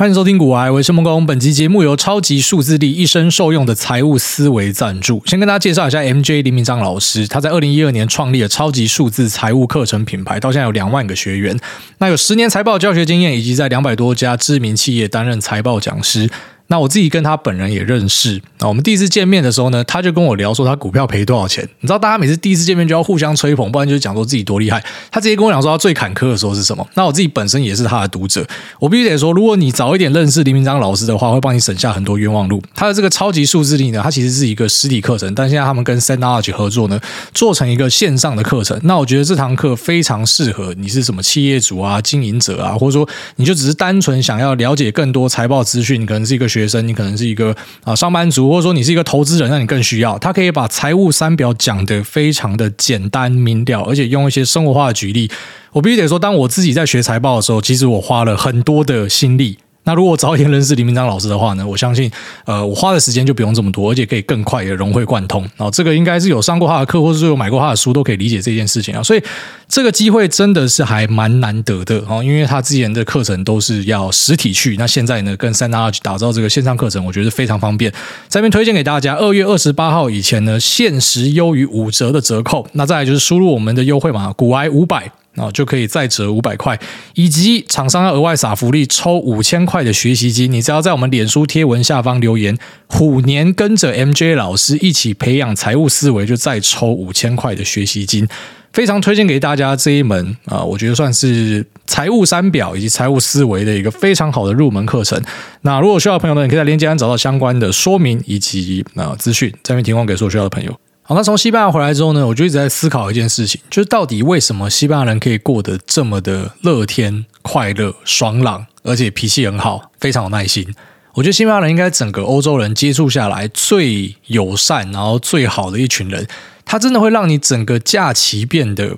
欢迎收听《古癌，我是孟工》。本期节目由超级数字力一生受用的财务思维赞助。先跟大家介绍一下 MJ 林明章老师，他在二零一二年创立了超级数字财务课程品牌，到现在有两万个学员，那有十年财报教学经验，以及在两百多家知名企业担任财报讲师。那我自己跟他本人也认识。那我们第一次见面的时候呢，他就跟我聊说他股票赔多少钱。你知道，大家每次第一次见面就要互相吹捧，不然就是讲说自己多厉害。他直接跟我讲说他最坎坷的时候是什么。那我自己本身也是他的读者，我必须得说，如果你早一点认识林明章老师的话，会帮你省下很多冤枉路。他的这个超级数字力呢，它其实是一个实体课程，但现在他们跟 Synology 合作呢，做成一个线上的课程。那我觉得这堂课非常适合你是什么企业主啊、经营者啊，或者说你就只是单纯想要了解更多财报资讯，可能是一个学学生，你可能是一。个啊，上班族或者说你是一个投资人，那你更需要他可以把财务三表讲得非常的简单明了，而且用一些生活化的举例。我必须得说，当我自己在学财报的时候，其实我花了很多的心力。那如果早一点认识林明章老师的话呢，我相信，呃，我花的时间就不用这么多，而且可以更快的融会贯通。然后这个应该是有上过他的课，或者说有买过他的书，都可以理解这件事情啊。所以这个机会真的是还蛮难得的啊，因为他之前的课程都是要实体去，那现在呢，跟 Synology 打造这个线上课程，我觉得非常方便。这边推荐给大家，二月二十八号以前呢，限时优于五折的折扣。那再来就是输入我们的优惠码，股癌五百。啊，就可以再折五百块，以及厂商要额外撒福利，抽五千块的学习金。你只要在我们脸书贴文下方留言“虎年跟着 MJ 老师一起培养财务思维”，就再抽五千块的学习金。非常推荐给大家这一门啊，我觉得算是财务三表以及财务思维的一个非常好的入门课程。那如果需要的朋友呢，你可以在链接栏找到相关的说明以及啊资讯，这边提供给所有需要的朋友。好，那从西班牙回来之后呢，我就一直在思考一件事情，就是到底为什么西班牙人可以过得这么的乐天、快乐、爽朗，而且脾气很好，非常有耐心。我觉得西班牙人应该整个欧洲人接触下来最友善，然后最好的一群人。他真的会让你整个假期变得，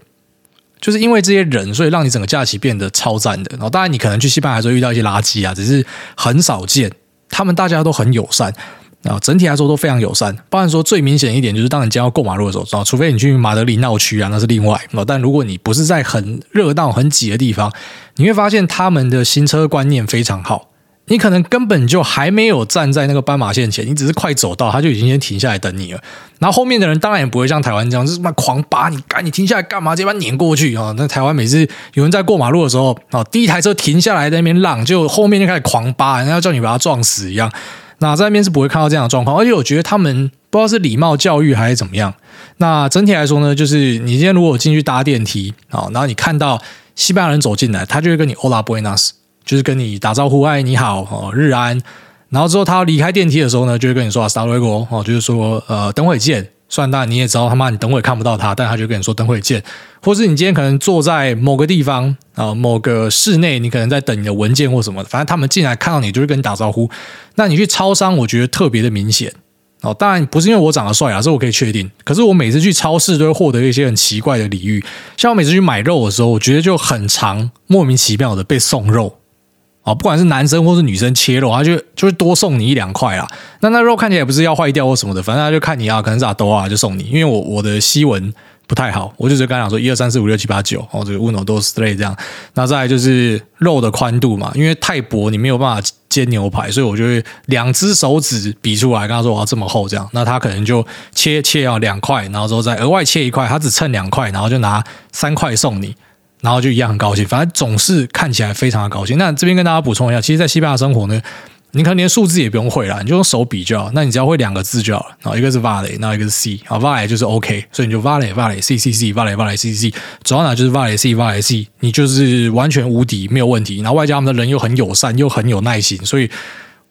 就是因为这些人，所以让你整个假期变得超赞的。然后当然你可能去西班牙时候遇到一些垃圾啊，只是很少见。他们大家都很友善。啊，整体来说都非常友善。包含说最明显一点，就是当你将要过马路的时候，除非你去马德里闹区啊，那是另外。但如果你不是在很热闹、很挤的地方，你会发现他们的行车观念非常好。你可能根本就还没有站在那个斑马线前，你只是快走到，他就已经先停下来等你了。然后后面的人当然也不会像台湾这样，就是妈狂扒你，赶你停下来干嘛？直接把碾过去啊！那台湾每次有人在过马路的时候，啊，第一台车停下来在那边让，就后面就开始狂扒，人家要叫你把他撞死一样。那在那边是不会看到这样的状况，而且我觉得他们不知道是礼貌教育还是怎么样。那整体来说呢，就是你今天如果进去搭电梯啊，然后你看到西班牙人走进来，他就会跟你 Hola Buenas，就是跟你打招呼，哎，你好，哦，日安。然后之后他要离开电梯的时候呢，就会跟你说 Hasta luego，哦，就是说呃，等会见。虽然当然你也知道他妈你等会看不到他，但他就跟你说等会见。或是你今天可能坐在某个地方啊，某个室内，你可能在等你的文件或什么，反正他们进来看到你就会跟你打招呼。那你去超商，我觉得特别的明显哦。当然不是因为我长得帅啊，这我可以确定。可是我每次去超市都会获得一些很奇怪的礼遇，像我每次去买肉的时候，我觉得就很常莫名其妙的被送肉。哦，不管是男生或是女生切肉，他就就会多送你一两块啦。那那肉看起来也不是要坏掉或什么的，反正他就看你啊，可能是阿多啊，就送你。因为我我的西文不太好，我就只跟他讲说一二三四五六七八九，哦，这个 uno dos tres 这样。那再就是肉的宽度嘛，因为太薄你没有办法煎牛排，所以我就会两只手指比出来，跟他说我要这么厚这样。那他可能就切切啊两块，然后之后再额外切一块，他只称两块，然后就拿三块送你。然后就一样很高兴，反正总是看起来非常的高兴。那这边跟大家补充一下，其实，在西班牙生活呢，你可能连数字也不用会啦，你就用手比就好。那你只要会两个字就好了。然后一个是 vale，然后一个是 c，啊 vale 就是 OK，所以你就 vale vale c c c vale vale c c c，走到哪就是 vale c vale c，你就是完全无敌，没有问题。然后外加他们的人又很友善，又很有耐心，所以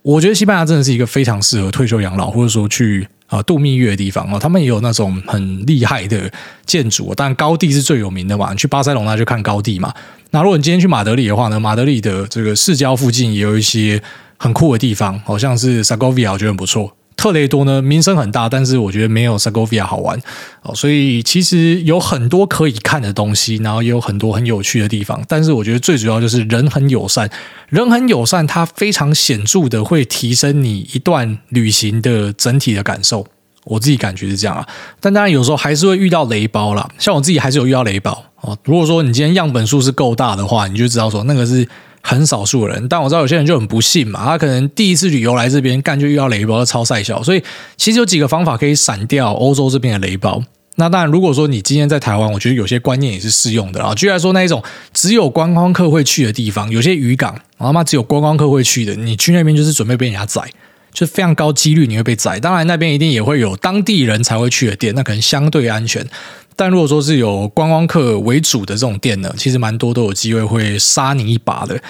我觉得西班牙真的是一个非常适合退休养老，或者说去。啊，度蜜月的地方哦，他们也有那种很厉害的建筑，但高地是最有名的嘛。你去巴塞隆那就看高地嘛。那如果你今天去马德里的话呢，马德里的这个市郊附近也有一些很酷的地方，好像是 Sagovia，我觉得很不错。特雷多呢，名声很大，但是我觉得没有 Segovia 好玩哦，所以其实有很多可以看的东西，然后也有很多很有趣的地方。但是我觉得最主要就是人很友善，人很友善，它非常显著的会提升你一段旅行的整体的感受。我自己感觉是这样啊，但当然有时候还是会遇到雷包啦。像我自己还是有遇到雷包哦。如果说你今天样本数是够大的话，你就知道说那个是很少数人。但我知道有些人就很不幸嘛，他可能第一次旅游来这边，干就遇到雷包，超赛小。所以其实有几个方法可以闪掉欧洲这边的雷包。那当然，如果说你今天在台湾，我觉得有些观念也是适用的啊。举例说，那一种只有观光客会去的地方，有些渔港，他妈只有观光客会去的，你去那边就是准备被人家宰，就非常高几率你会被宰。当然，那边一定也会有当地人才会去的店，那可能相对安全。但如果说是有观光客为主的这种店呢，其实蛮多都有机会会杀你一把的。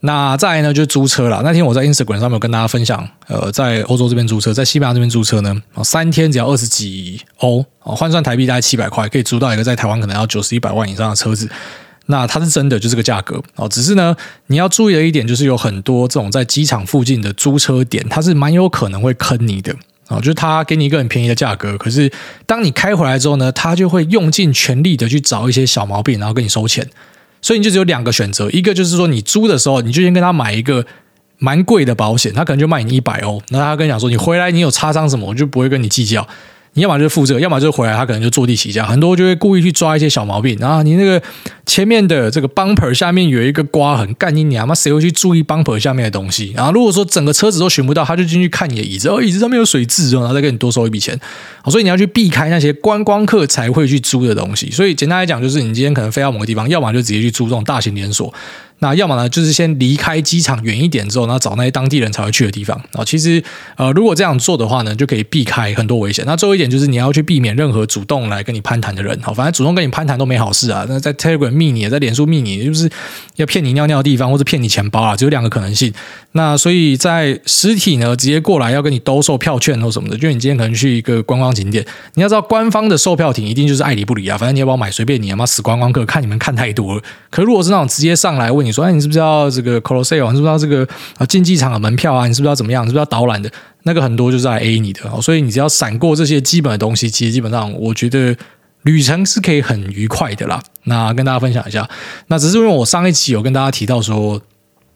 那再来呢，就是租车了。那天我在 Instagram 上面有跟大家分享，呃，在欧洲这边租车，在西班牙这边租车呢，三天只要二十几欧哦，换算台币大概七百块，可以租到一个在台湾可能要九十一百万以上的车子。那它是真的就这个价格哦，只是呢，你要注意的一点就是有很多这种在机场附近的租车点，它是蛮有可能会坑你的啊，就是他给你一个很便宜的价格，可是当你开回来之后呢，他就会用尽全力的去找一些小毛病，然后跟你收钱。所以你就只有两个选择，一个就是说你租的时候，你就先跟他买一个蛮贵的保险，他可能就卖你一百欧，那他跟你讲说，你回来你有擦伤什么，我就不会跟你计较。你要么就是付这个，要么就是回来，他可能就坐地起价。很多就会故意去抓一些小毛病，然后你那个前面的这个 bumper 下面有一个刮痕，干你娘妈，谁会去注意 bumper 下面的东西？然后如果说整个车子都寻不到，他就进去看你的椅子，哦，椅子上面有水渍，然后再给你多收一笔钱。所以你要去避开那些观光客才会去租的东西。所以简单来讲，就是你今天可能飞到某个地方，要么就直接去租这种大型连锁。那要么呢，就是先离开机场远一点之后，然后找那些当地人才会去的地方。啊，其实呃，如果这样做的话呢，就可以避开很多危险。那最后一点就是你要去避免任何主动来跟你攀谈的人。好，反正主动跟你攀谈都没好事啊。那在 Telegram 密你，在脸书密你，就是要骗你尿尿的地方，或者骗你钱包啊，只有两个可能性。那所以在实体呢，直接过来要跟你兜售票券或什么的，就你今天可能去一个观光景点，你要知道官方的售票亭一定就是爱理不理啊。反正你要不要买随便你，他妈死观光客，看你们看太多了。可如果是那种直接上来问你说，哎，你是不是要这个 Colosseum？你是不是要这个啊竞技场的门票啊？你是不是要怎么样？你是不是要导览的？那个很多就是来 A 你的。所以你只要闪过这些基本的东西，其实基本上我觉得旅程是可以很愉快的啦。那跟大家分享一下，那只是因为我上一期有跟大家提到说。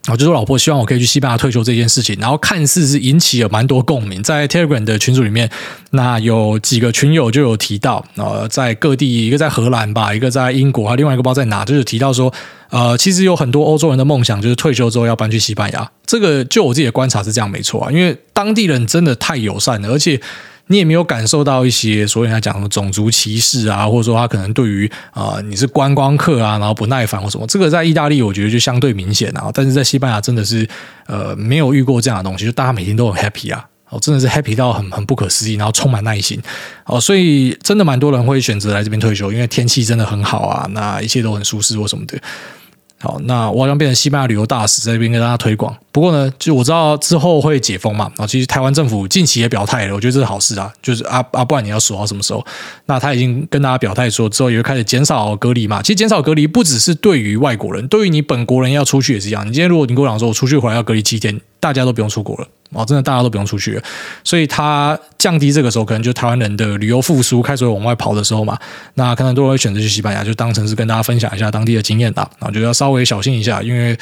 我就是老婆希望我可以去西班牙退休这件事情，然后看似是引起了蛮多共鸣，在 Telegram 的群组里面，那有几个群友就有提到，呃，在各地，一个在荷兰吧，一个在英国，还有另外一个不知道在哪，就是提到说，呃，其实有很多欧洲人的梦想就是退休之后要搬去西班牙。这个就我自己的观察是这样，没错啊，因为当地人真的太友善了，而且。你也没有感受到一些所谓他讲的种族歧视啊，或者说他可能对于啊、你是观光客啊，然后不耐烦或什么，这个在意大利我觉得就相对明显啊，但是在西班牙真的是呃没有遇过这样的东西，就大家每天都很 happy 啊，哦真的是 happy 到很很不可思议，然后充满耐心。哦，所以真的蛮多人会选择来这边退休，因为天气真的很好啊，那一切都很舒适或什么的。好，那我好像变成西班牙旅游大使，在这边跟大家推广。不过呢，就我知道之后会解封嘛，啊，其实台湾政府近期也表态了，我觉得这是好事啊。就是啊啊，不然你要锁到什么时候？那他已经跟大家表态说，之后也会开始减少隔离嘛。其实减少隔离不只是对于外国人，对于你本国人要出去也是一样。你今天如果你跟我讲说，我出去回来要隔离七天，大家都不用出国了。哦，真的大家都不用出去了，所以它降低这个时候，可能就台湾人的旅游复苏开始往外跑的时候嘛，那可能都会选择去西班牙，就当成是跟大家分享一下当地的经验啦。啊，就要稍微小心一下，因为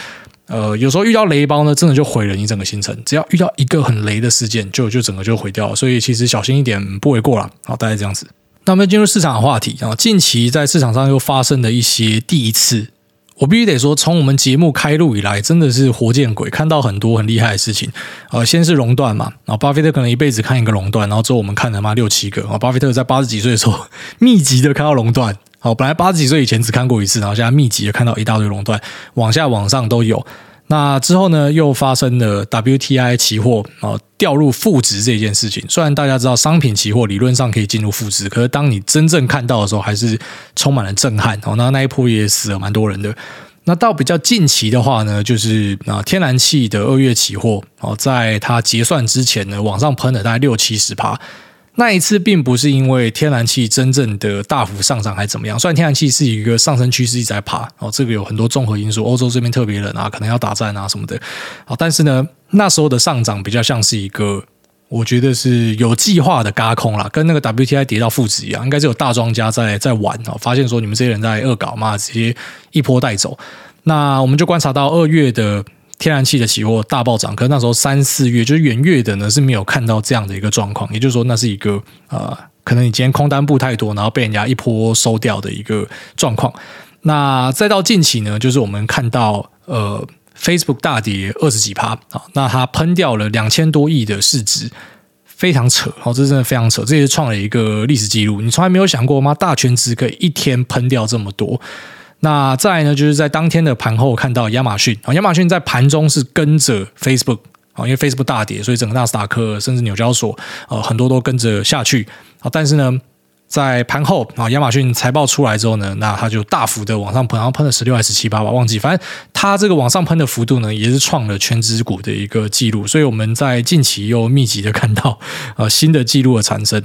呃，有时候遇到雷包呢，真的就毁了你整个行程。只要遇到一个很雷的事件，就就整个就毁掉了。所以其实小心一点不为过啦。好，大概这样子。那我们进入市场的话题啊，近期在市场上又发生了一些第一次。我必须得说，从我们节目开录以来，真的是活见鬼，看到很多很厉害的事情。呃，先是熔断嘛，然后巴菲特可能一辈子看一个熔断，然后之后我们看了嘛六七个。啊，巴菲特在八十几岁的时候，密集的看到熔断。好，本来八十几岁以前只看过一次，然后现在密集的看到一大堆熔断，往下往上都有。那之后呢，又发生了 WTI 期货啊掉入负值这件事情。虽然大家知道商品期货理论上可以进入负值，可是当你真正看到的时候，还是充满了震撼。哦，那那一波也死了蛮多人的。那到比较近期的话呢，就是啊天然气的二月期货哦，在它结算之前呢，往上喷了大概六七十趴。那一次并不是因为天然气真正的大幅上涨还怎么样，虽然天然气是一个上升趋势一直在爬哦，这个有很多综合因素，欧洲这边特别冷啊，可能要打战啊什么的，但是呢，那时候的上涨比较像是一个，我觉得是有计划的轧空啦，跟那个 WTI 跌到负值一样，应该是有大庄家在在玩哦，发现说你们这些人在恶搞嘛，直接一波带走。那我们就观察到二月的。天然气的期货大暴涨，可是那时候三四月就是元月的呢是没有看到这样的一个状况，也就是说那是一个呃，可能你今天空单布太多，然后被人家一波收掉的一个状况。那再到近期呢，就是我们看到呃 Facebook 大跌二十几趴啊，那它喷掉了两千多亿的市值，非常扯哦，这真的非常扯，这也是创了一个历史记录。你从来没有想过吗？大权值可以一天喷掉这么多。那再呢，就是在当天的盘后看到亚马逊啊，亚马逊在盘中是跟着 Facebook 啊，因为 Facebook 大跌，所以整个纳斯达克甚至纽交所呃很多都跟着下去啊。但是呢，在盘后啊，亚马逊财报出来之后呢，那它就大幅的往上喷，然后喷了十六还是十七八吧，忘记，反正它这个往上喷的幅度呢，也是创了权值股的一个记录。所以我们在近期又密集的看到呃新的记录的产生。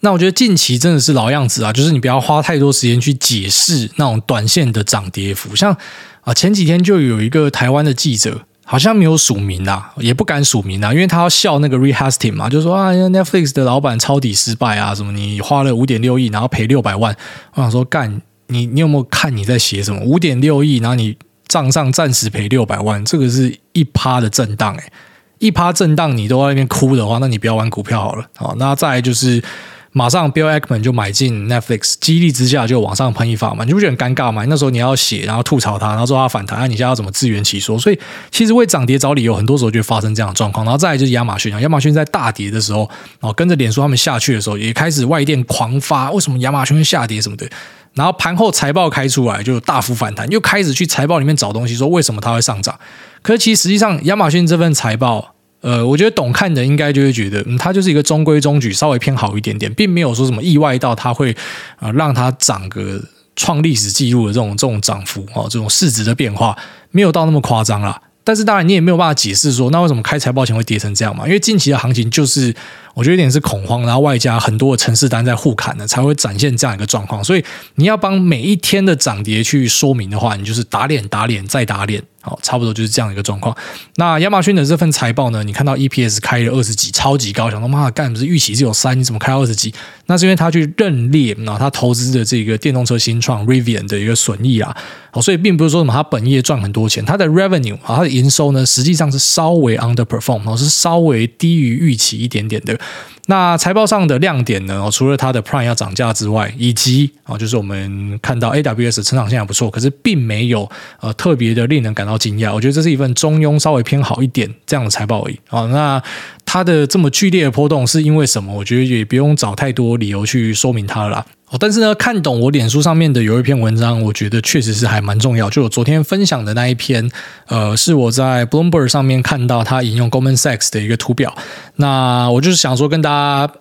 那我觉得近期真的是老样子啊，就是你不要花太多时间去解释那种短线的涨跌幅。像啊，前几天就有一个台湾的记者，好像没有署名啊，也不敢署名啊，因为他要笑那个 Rehasting 嘛，就说啊，Netflix 的老板抄底失败啊，什么你花了五点六亿，然后赔六百万。我想说，干你，你有没有看你在写什么？五点六亿，然后你账上暂时赔六百万，这个是一趴的震荡诶，一趴震荡你都在那边哭的话，那你不要玩股票好了。好，那再来就是。马上，Bill Ackman 就买进 Netflix，激励之下就往上喷一发嘛，你不觉得很尴尬吗？那时候你要写，然后吐槽他，然后说他反弹，那你现在要怎么自圆其说？所以其实为涨跌找理由，很多时候就发生这样的状况。然后再来就是亚马逊啊，亚马逊在大跌的时候，然后跟着脸书他们下去的时候，也开始外电狂发，为什么亚马逊下跌什么的？然后盘后财报开出来就大幅反弹，又开始去财报里面找东西，说为什么它会上涨？可是其实实际上亚马逊这份财报。呃，我觉得懂看的应该就会觉得，嗯，它就是一个中规中矩，稍微偏好一点点，并没有说什么意外到它会啊、让它涨个创历史记录的这种这种涨幅哦，这种市值的变化没有到那么夸张啦。但是当然你也没有办法解释说，那为什么开财报前会跌成这样嘛？因为近期的行情就是。我觉得有点是恐慌，然后外加很多的程式单在互砍呢，才会展现这样一个状况。所以你要帮每一天的涨跌去说明的话，你就是打脸、打脸再打脸，好，差不多就是这样一个状况。那亚马逊的这份财报呢，你看到 EPS 开了二十几，超级高，想说妈干，不是预期只有三，你怎么开二十几？那是因为他去认列，那他投资的这个电动车新创 Rivian 的一个损益啊，好，所以并不是说什么他本业赚很多钱，他的 revenue 啊，他的营收呢，实际上是稍微 underperform，是稍微低于预期一点点的。那财报上的亮点呢？除了它的 Prime 要涨价之外，以及啊，就是我们看到 AWS 成长性还不错，可是并没有呃特别的令人感到惊讶。我觉得这是一份中庸、稍微偏好一点这样的财报而已啊。那它的这么剧烈的波动是因为什么？我觉得也不用找太多理由去说明它了。哦，但是呢，看懂我脸书上面的有一篇文章，我觉得确实是还蛮重要。就我昨天分享的那一篇，呃，是我在 Bloomberg 上面看到他引用 Goldman Sachs 的一个图表。那我就是想说跟大家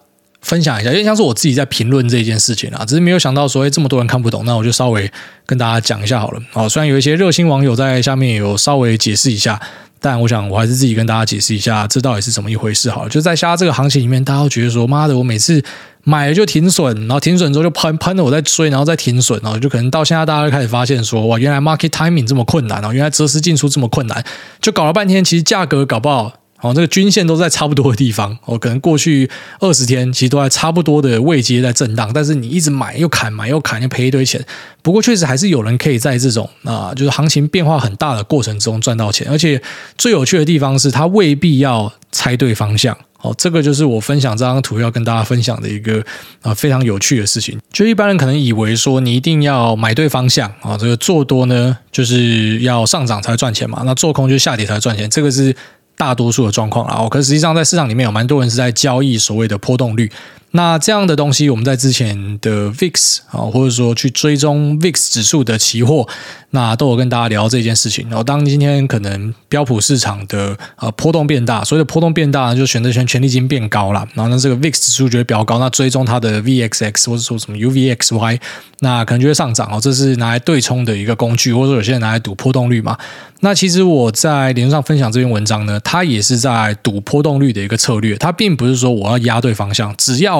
分享一下，因为像是我自己在评论这件事情啊，只是没有想到说诶这么多人看不懂，那我就稍微跟大家讲一下好了。哦，虽然有一些热心网友在下面有稍微解释一下。但我想，我还是自己跟大家解释一下，这到底是怎么一回事好了。就在下这个行情里面，大家都觉得说，妈的，我每次买了就停损，然后停损之后就喷喷了，我再追，然后再停损，然后就可能到现在大家就开始发现说，哇，原来 market timing 这么困难哦，原来择时进出这么困难，就搞了半天，其实价格搞不好。哦，这个均线都在差不多的地方，哦，可能过去二十天其实都在差不多的位阶在震荡，但是你一直买又砍，买又砍，又赔一堆钱。不过确实还是有人可以在这种啊，就是行情变化很大的过程中赚到钱，而且最有趣的地方是，它未必要猜对方向。哦，这个就是我分享这张图要跟大家分享的一个啊非常有趣的事情。就一般人可能以为说你一定要买对方向啊，这个做多呢就是要上涨才赚钱嘛，那做空就下跌才赚钱，这个是。大多数的状况啊，可实际上在市场里面有蛮多人是在交易所谓的波动率。那这样的东西，我们在之前的 VIX 啊，或者说去追踪 VIX 指数的期货，那都有跟大家聊这件事情。然后，当今天可能标普市场的呃波动变大，所谓的波动变大，就选择权权利金变高了，然后呢，这个 VIX 指数就会比较高，那追踪它的 VXX 或者说什么 UVXY，那可能就会上涨哦。这是拿来对冲的一个工具，或者说有些人拿来赌波动率嘛。那其实我在脸书上分享这篇文章呢，它也是在赌波动率的一个策略，它并不是说我要压对方向，只要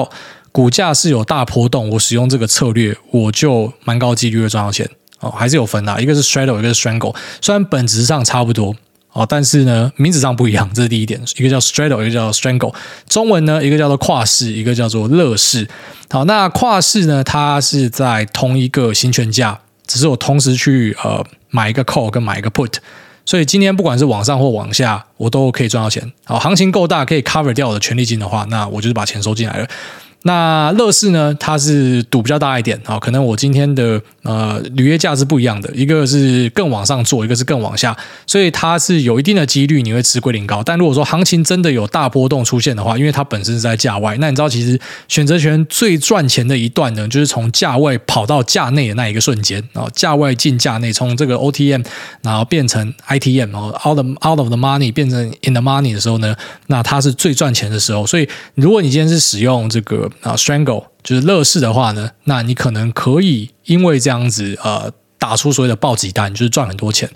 股价是有大波动，我使用这个策略，我就蛮高几率会赚到钱哦。还是有分的，一个是 straddle，一个是 strangle，虽然本质上差不多哦，但是呢，名字上不一样，这是第一点。一个叫 straddle，一个叫 strangle。中文呢，一个叫做跨式，一个叫做乐式。好，那跨式呢，它是在同一个行权价，只是我同时去呃买一个 call 跟买一个 put。所以今天不管是往上或往下，我都可以赚到钱。好，行情够大，可以 cover 掉我的权利金的话，那我就是把钱收进来了。那乐视呢，它是赌比较大一点啊，可能我今天的呃履约价是不一样的，一个是更往上做，一个是更往下，所以它是有一定的几率你会吃归零高。但如果说行情真的有大波动出现的话，因为它本身是在价外，那你知道其实选择权最赚钱的一段呢，就是从价外跑到价内的那一个瞬间啊，价外进价内，从这个 OTM 然后变成 ITM 哦，out of out of the money 变成 in the money 的时候呢，那它是最赚钱的时候。所以如果你今天是使用这个。啊，Strangle 就是乐视的话呢，那你可能可以因为这样子呃打出所谓的暴击单，就是赚很多钱。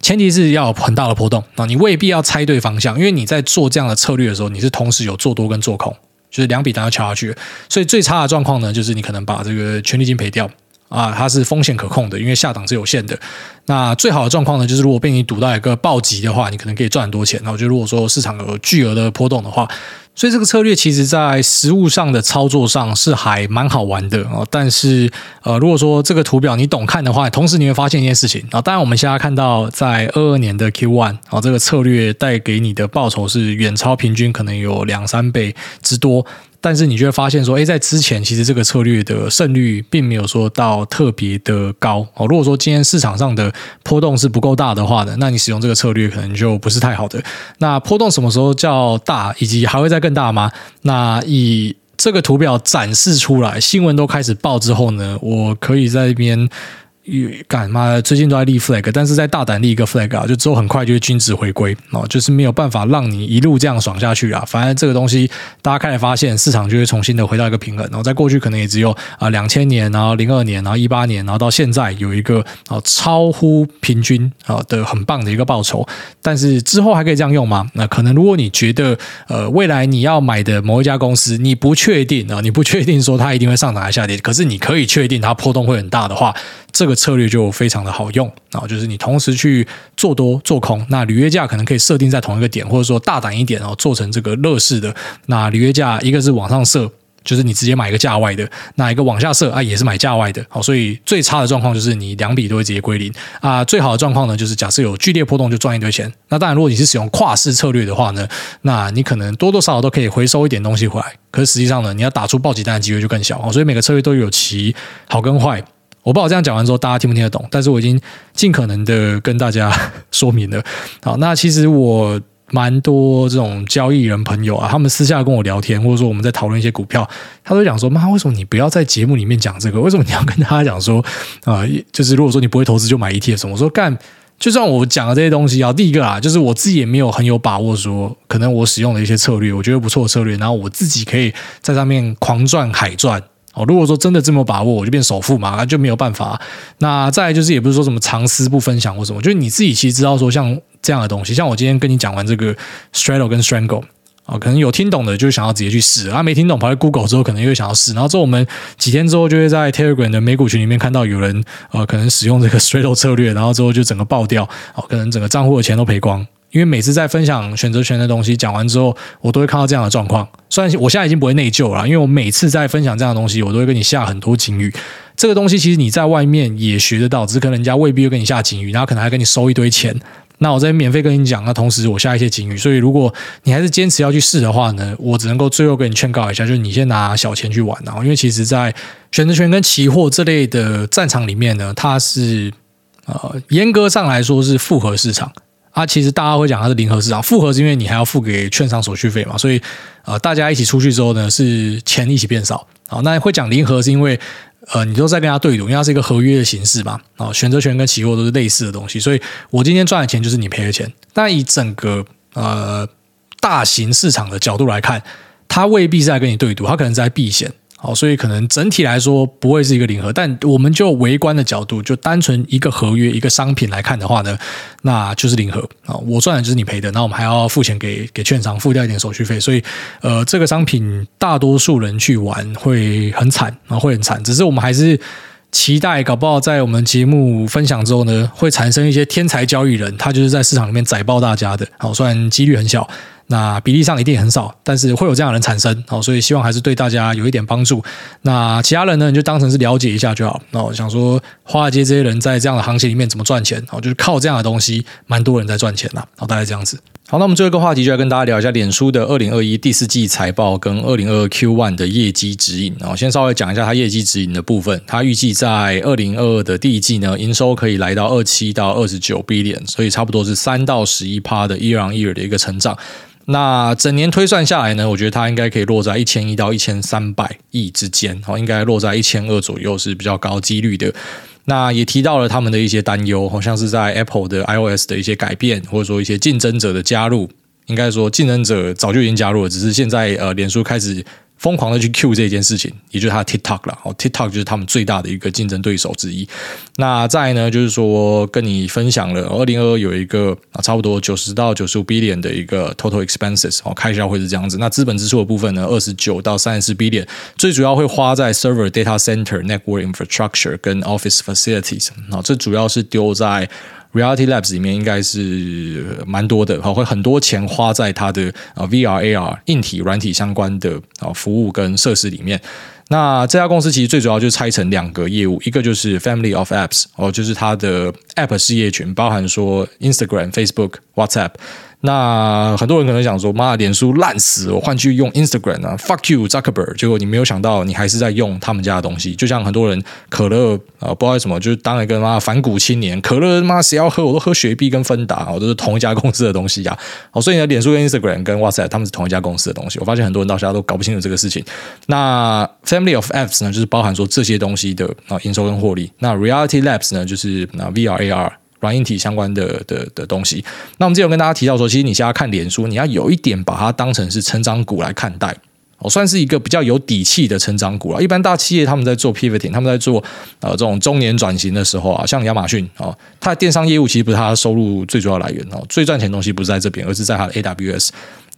前提是要有很大的波动啊，你未必要猜对方向，因为你在做这样的策略的时候，你是同时有做多跟做空，就是两笔单要敲下去。所以最差的状况呢，就是你可能把这个权利金赔掉啊，它是风险可控的，因为下档是有限的。那最好的状况呢，就是如果被你赌到一个暴击的话，你可能可以赚很多钱。那我觉得如果说市场有巨额的波动的话。所以这个策略其实，在实物上的操作上是还蛮好玩的啊。但是，呃，如果说这个图表你懂看的话，同时你会发现一件事情啊。当然，我们现在看到在二二年的 Q one 啊，这个策略带给你的报酬是远超平均，可能有两三倍之多。但是你就会发现说，诶，在之前其实这个策略的胜率并没有说到特别的高哦。如果说今天市场上的波动是不够大的话呢，那你使用这个策略可能就不是太好的。那波动什么时候叫大，以及还会再更大吗？那以这个图表展示出来，新闻都开始报之后呢，我可以在这边。干妈，最近都在立 flag，但是在大胆立一个 flag 啊，就之后很快就会均值回归哦，就是没有办法让你一路这样爽下去啊。反正这个东西，大家开始发现市场就会重新的回到一个平衡。然后在过去可能也只有啊两千年，然后零二年，然后一八年，然后到现在有一个啊超乎平均啊的很棒的一个报酬。但是之后还可以这样用吗？那可能如果你觉得呃未来你要买的某一家公司你不确定啊，你不确定说它一定会上涨还是下跌，可是你可以确定它波动会很大的话。这个策略就非常的好用啊，就是你同时去做多做空，那履约价可能可以设定在同一个点，或者说大胆一点然后，做成这个乐视的。那履约价一个是往上设，就是你直接买一个价外的；那一个往下设啊，也是买价外的。好，所以最差的状况就是你两笔都会直接归零啊。最好的状况呢，就是假设有剧烈波动就赚一堆钱。那当然，如果你是使用跨市策略的话呢，那你可能多多少少都可以回收一点东西回来。可是实际上呢，你要打出暴击单的机会就更小。所以每个策略都有其好跟坏。我不知道这样讲完之后大家听不听得懂，但是我已经尽可能的跟大家 说明了。好，那其实我蛮多这种交易人朋友啊，他们私下跟我聊天，或者说我们在讨论一些股票，他都讲说：“妈，为什么你不要在节目里面讲这个？为什么你要跟大家讲说啊？就是如果说你不会投资，就买 ETF 什么？”我说：“干，就算我讲的这些东西啊，第一个啊，就是我自己也没有很有把握说，可能我使用的一些策略，我觉得不错的策略，然后我自己可以在上面狂赚海赚。”哦，如果说真的这么把握，我就变首富嘛，那就没有办法。那再来就是，也不是说什么藏私不分享或什么，就是你自己其实知道说，像这样的东西，像我今天跟你讲完这个 Straddle 跟 Strangle 啊，可能有听懂的就想要直接去试，啊，没听懂跑去 Google 之后，可能又想要试。然后之后我们几天之后就会在 Telegram 的美股群里面看到有人呃，可能使用这个 Straddle 策略，然后之后就整个爆掉，哦，可能整个账户的钱都赔光。因为每次在分享选择权的东西讲完之后，我都会看到这样的状况。虽然我现在已经不会内疚了，因为我每次在分享这样的东西，我都会跟你下很多警语。这个东西其实你在外面也学得到，只是可能人家未必会跟你下警语，然后可能还跟你收一堆钱。那我这边免费跟你讲，那同时我下一些警语。所以如果你还是坚持要去试的话呢，我只能够最后跟你劝告一下，就是你先拿小钱去玩。然后，因为其实，在选择权跟期货这类的战场里面呢，它是呃严格上来说是复合市场。啊，其实大家会讲它是零和市场，复合是因为你还要付给券商手续费嘛，所以呃，大家一起出去之后呢，是钱一起变少。好，那会讲零和是因为呃，你都在跟他对赌，因为它是一个合约的形式嘛。啊，选择权跟期货都是类似的东西，所以我今天赚的钱就是你赔的钱。但以整个呃大型市场的角度来看，它未必是在跟你对赌，它可能是在避险。好，所以可能整体来说不会是一个零和，但我们就围观的角度，就单纯一个合约、一个商品来看的话呢，那就是零和啊。我赚的就是你赔的，那我们还要付钱给给券商，付掉一点手续费，所以呃，这个商品大多数人去玩会很惨啊，会很惨。只是我们还是期待，搞不好在我们节目分享之后呢，会产生一些天才交易人，他就是在市场里面宰爆大家的。好，虽然几率很小。那比例上一定很少，但是会有这样的人产生哦，所以希望还是对大家有一点帮助。那其他人呢，你就当成是了解一下就好。那我想说，华尔街这些人在这样的行情里面怎么赚钱？哦，就是靠这样的东西，蛮多人在赚钱啦。好，大概这样子。好，那我们最后一个话题就来跟大家聊一下脸书的二零二一第四季财报跟二零二二 Q one 的业绩指引。然后先稍微讲一下它业绩指引的部分。它预计在二零二二的第一季呢，营收可以来到二七到二十九 B 点所以差不多是三到十一趴的 year on year 的一个成长。那整年推算下来呢，我觉得它应该可以落在一千亿到一千三百亿之间。好，应该落在一千二左右是比较高几率的。那也提到了他们的一些担忧，好像是在 Apple 的 iOS 的一些改变，或者说一些竞争者的加入。应该说，竞争者早就已经加入了，只是现在呃，脸书开始。疯狂的去 Q 这件事情，也就是它的 TikTok 了。哦，TikTok 就是他们最大的一个竞争对手之一。那再呢，就是说跟你分享了，二零二二有一个啊，差不多九十到九十五 billion 的一个 total expenses 哦，开销会是这样子。那资本支出的部分呢，二十九到三十四 billion，最主要会花在 server data center network infrastructure 跟 office facilities。哦，这主要是丢在。Reality Labs 里面应该是蛮多的，好，会很多钱花在它的啊 VR AR 硬体软体相关的啊服务跟设施里面。那这家公司其实最主要就拆成两个业务，一个就是 Family of Apps 哦，就是它的 App 事业群，包含说 Instagram、Facebook、WhatsApp。那很多人可能想说，妈，脸书烂死，我换去用 Instagram 啊，fuck you Zuckerberg。结果你没有想到，你还是在用他们家的东西。就像很多人可乐啊，不知道什么，就是当一个妈反骨青年，可乐妈谁要喝，我都喝雪碧跟芬达，我都是同一家公司的东西呀。好，所以呢，脸书跟 Instagram 跟 WhatsApp 他们是同一家公司的东西。我发现很多人到现在都搞不清楚这个事情。那 Family of Apps 呢，就是包含说这些东西的啊营收跟获利。那 Reality Labs 呢，就是那 VR AR。软硬体相关的的的东西，那我们之前有跟大家提到说，其实你现在看脸书，你要有一点把它当成是成长股来看待，哦，算是一个比较有底气的成长股了。一般大企业他们在做 pivoting，他们在做呃这种中年转型的时候啊，像亚马逊啊，它的电商业务其实不是它的收入最主要来源哦，最赚钱的东西不是在这边，而是在它的 AWS。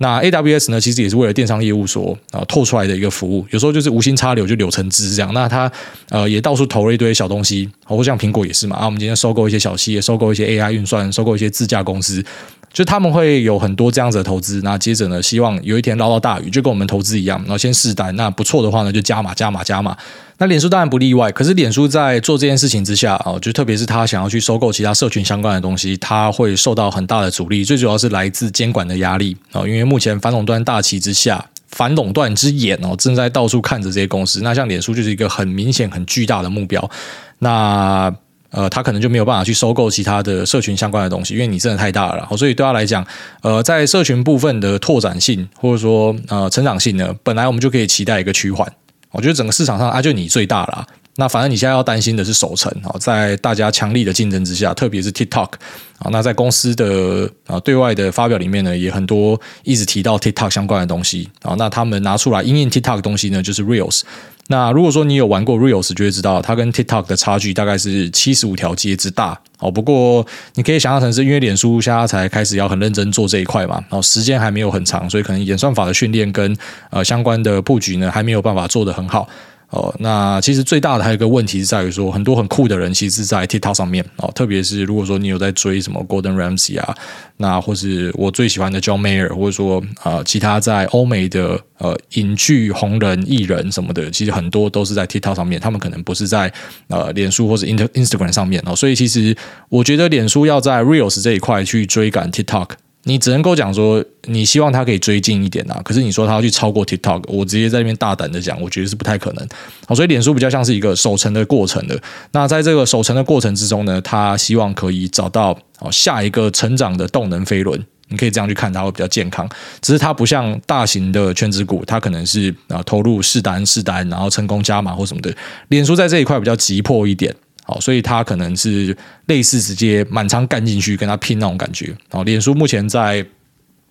那 AWS 呢，其实也是为了电商业务所啊透出来的一个服务，有时候就是无心插柳就柳成枝这样。那它呃也到处投了一堆小东西，或像苹果也是嘛啊，我们今天收购一些小企业，收购一些 AI 运算，收购一些自驾公司。就他们会有很多这样子的投资，那接着呢，希望有一天捞到大鱼，就跟我们投资一样，然后先试单，那不错的话呢，就加码加码加码。那脸书当然不例外，可是脸书在做这件事情之下啊，就特别是他想要去收购其他社群相关的东西，他会受到很大的阻力，最主要是来自监管的压力啊，因为目前反垄断大旗之下，反垄断之眼哦正在到处看着这些公司，那像脸书就是一个很明显很巨大的目标，那。呃，他可能就没有办法去收购其他的社群相关的东西，因为你真的太大了，所以对他来讲，呃，在社群部分的拓展性或者说呃成长性呢，本来我们就可以期待一个趋缓。我觉得整个市场上啊，就你最大了。那反正你现在要担心的是守成啊，在大家强力的竞争之下，特别是 TikTok 啊，那在公司的啊对外的发表里面呢，也很多一直提到 TikTok 相关的东西啊。那他们拿出来因应 TikTok 的东西呢，就是 Reels。那如果说你有玩过 Reels，就会知道它跟 TikTok 的差距大概是七十五条街之大哦。不过你可以想象成是因为脸书现在才开始要很认真做这一块嘛，然后时间还没有很长，所以可能演算法的训练跟呃相关的布局呢，还没有办法做得很好。哦，那其实最大的还有一个问题是在于说，很多很酷的人其实是在 TikTok 上面哦，特别是如果说你有在追什么 Golden Ramsay 啊，那或是我最喜欢的 John Mayer，或者说呃其他在欧美的呃影剧红人艺人什么的，其实很多都是在 TikTok 上面，他们可能不是在呃脸书或者 Instagram 上面哦，所以其实我觉得脸书要在 Reels 这一块去追赶 TikTok。你只能够讲说，你希望他可以追近一点啊，可是你说他要去超过 TikTok，我直接在那边大胆的讲，我觉得是不太可能。好，所以脸书比较像是一个守成的过程的。那在这个守成的过程之中呢，他希望可以找到哦下一个成长的动能飞轮。你可以这样去看，它会比较健康。只是它不像大型的圈子股，它可能是啊投入试单试单，然后成功加码或什么的。脸书在这一块比较急迫一点。好，所以他可能是类似直接满仓干进去跟他拼那种感觉。好，脸书目前在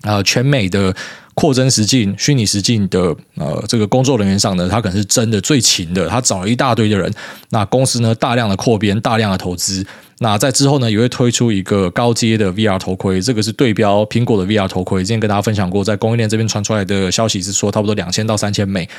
呃全美的扩增实境、虚拟实境的呃这个工作人员上呢，他可能是真的最勤的，他找了一大堆的人。那公司呢，大量的扩编，大量的投资。那在之后呢，也会推出一个高阶的 VR 头盔，这个是对标苹果的 VR 头盔。之前跟大家分享过，在供应链这边传出来的消息是说，差不多两千到三千美。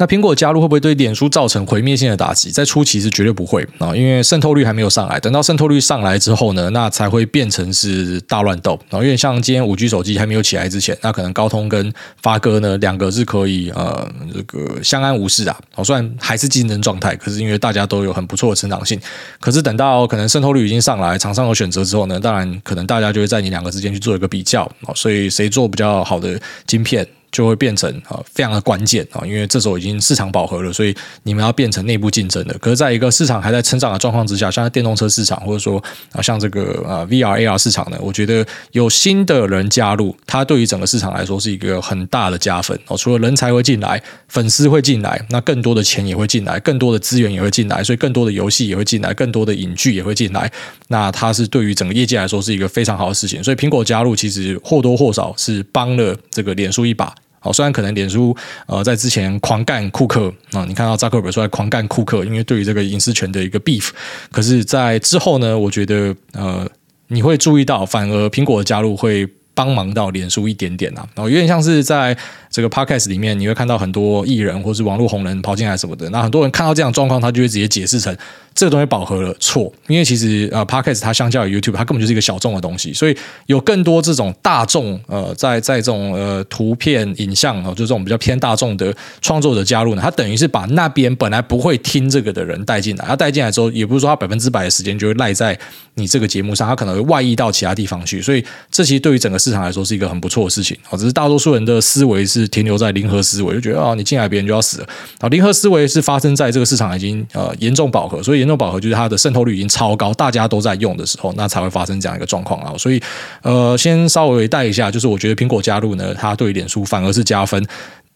那苹果加入会不会对脸书造成毁灭性的打击？在初期是绝对不会啊，因为渗透率还没有上来。等到渗透率上来之后呢，那才会变成是大乱斗啊。因为像今天五 G 手机还没有起来之前，那可能高通跟发哥呢两个是可以呃这个相安无事啊。虽然还是竞争状态，可是因为大家都有很不错的成长性。可是等到可能渗透率已经上来，厂商有选择之后呢，当然可能大家就会在你两个之间去做一个比较啊，所以谁做比较好的晶片。就会变成啊非常的关键啊，因为这时候已经市场饱和了，所以你们要变成内部竞争的。可是，在一个市场还在成长的状况之下，像电动车市场，或者说啊像这个啊 VR AR 市场呢，我觉得有新的人加入，它对于整个市场来说是一个很大的加分哦。除了人才会进来，粉丝会进来，那更多的钱也会进来，更多的资源也会进来，所以更多的游戏也会进来，更多的影剧也会进来。那它是对于整个业界来说是一个非常好的事情。所以苹果加入，其实或多或少是帮了这个脸书一把。好，虽然可能脸书呃在之前狂干库克啊，你看到扎克伯格出来狂干库克，因为对于这个隐私权的一个 beef，可是，在之后呢，我觉得呃你会注意到，反而苹果的加入会帮忙到脸书一点点啊，然后有点像是在这个 podcast 里面，你会看到很多艺人或是网络红人跑进来什么的，那很多人看到这样状况，他就会直接解释成。这个东西饱和了，错，因为其实呃，Podcast 它相较于 YouTube，它根本就是一个小众的东西，所以有更多这种大众呃，在在这种呃图片影像哦，就这种比较偏大众的创作者加入呢，他等于是把那边本来不会听这个的人带进来，他带进来之后，也不是说他百分之百的时间就会赖在你这个节目上，他可能会外溢到其他地方去，所以这其实对于整个市场来说是一个很不错的事情。只是大多数人的思维是是停留在零和思维，就觉得啊，你进来别人就要死了啊。零和思维是发生在这个市场已经呃严重饱和，所以严重饱和就是它的渗透率已经超高，大家都在用的时候，那才会发生这样一个状况啊。所以，呃，先稍微带一下，就是我觉得苹果加入呢，它对脸书反而是加分。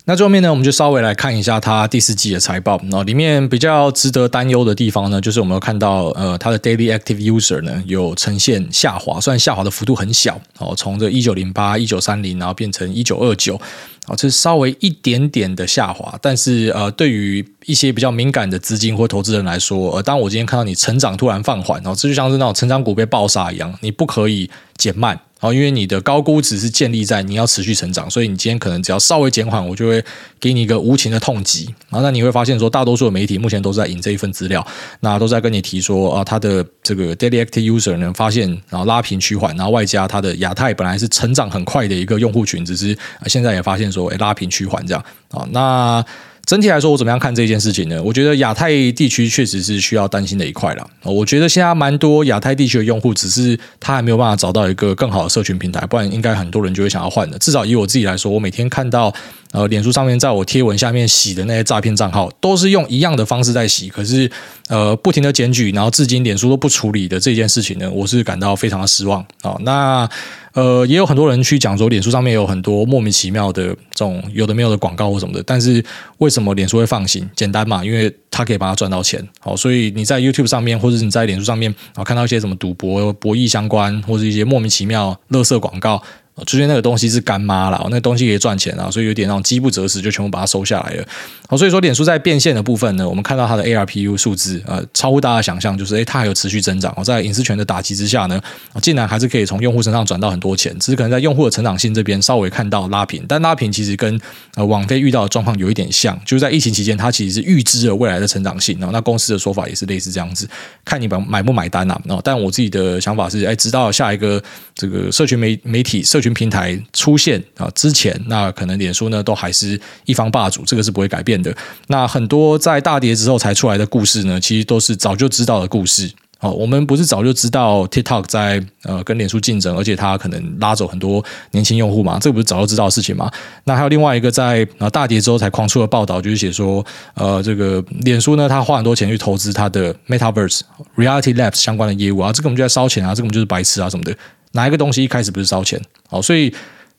那最后面呢，我们就稍微来看一下它第四季的财报。那里面比较值得担忧的地方呢，就是我们有看到，呃，它的 Daily Active User 呢有呈现下滑，虽然下滑的幅度很小哦，从这一九零八、一九三零，然后变成一九二九。啊，这是稍微一点点的下滑，但是呃，对于一些比较敏感的资金或投资人来说，呃，当我今天看到你成长突然放缓，然后这就像是那种成长股被暴杀一样，你不可以减慢。哦，因为你的高估值是建立在你要持续成长，所以你今天可能只要稍微减缓，我就会给你一个无情的痛击。然后，那你会发现说，大多数的媒体目前都在引这一份资料，那都在跟你提说啊，它的这个 daily active user 呢发现，然后拉平趋缓，然后外加它的亚太本来是成长很快的一个用户群，只是现在也发现说，哎，拉平趋缓这样啊，那。整体来说，我怎么样看这件事情呢？我觉得亚太地区确实是需要担心的一块了。我觉得现在蛮多亚太地区的用户，只是他还没有办法找到一个更好的社群平台，不然应该很多人就会想要换的。至少以我自己来说，我每天看到呃，脸书上面在我贴文下面洗的那些诈骗账号，都是用一样的方式在洗，可是呃，不停的检举，然后至今脸书都不处理的这件事情呢，我是感到非常的失望啊。那。呃，也有很多人去讲说，脸书上面有很多莫名其妙的这种有的没有的广告或什么的，但是为什么脸书会放行？简单嘛，因为它可以帮他赚到钱。好，所以你在 YouTube 上面，或者你在脸书上面啊，看到一些什么赌博、博弈相关，或者一些莫名其妙垃圾广告。出现那个东西是干妈啦，那东西可以赚钱啊，所以有点那种饥不择食，就全部把它收下来了。好，所以说脸书在变现的部分呢，我们看到它的 ARPU 数字呃超乎大家想象，就是诶它还有持续增长。在隐私权的打击之下呢，竟然还是可以从用户身上转到很多钱，只是可能在用户的成长性这边稍微看到拉平，但拉平其实跟呃网飞遇到的状况有一点像，就是在疫情期间它其实是预知了未来的成长性，然后那公司的说法也是类似这样子，看你买买不买单啊。但我自己的想法是，诶直到下一个这个社群媒媒体社群平台出现啊之前，那可能脸书呢都还是一方霸主，这个是不会改变的。那很多在大跌之后才出来的故事呢，其实都是早就知道的故事。哦，我们不是早就知道 TikTok 在呃跟脸书竞争，而且它可能拉走很多年轻用户嘛？这个不是早就知道的事情嘛？那还有另外一个在啊大跌之后才狂出的报道，就是写说呃这个脸书呢，他花很多钱去投资它的 Metaverse Reality Labs 相关的业务啊，这个我们就在烧钱啊，这个我们就是白痴啊什么的。哪一个东西一开始不是烧钱？好，所以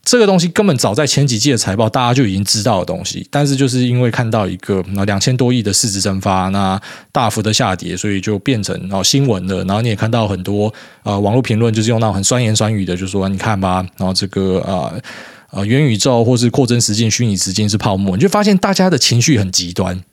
这个东西根本早在前几季的财报大家就已经知道的东西，但是就是因为看到一个那两千多亿的市值蒸发，那大幅的下跌，所以就变成哦新闻了。然后你也看到很多呃网络评论，就是用那种很酸言酸语的，就说你看吧，然后这个啊呃，呃元宇宙或是扩增实境、虚拟实境是泡沫，你就发现大家的情绪很极端。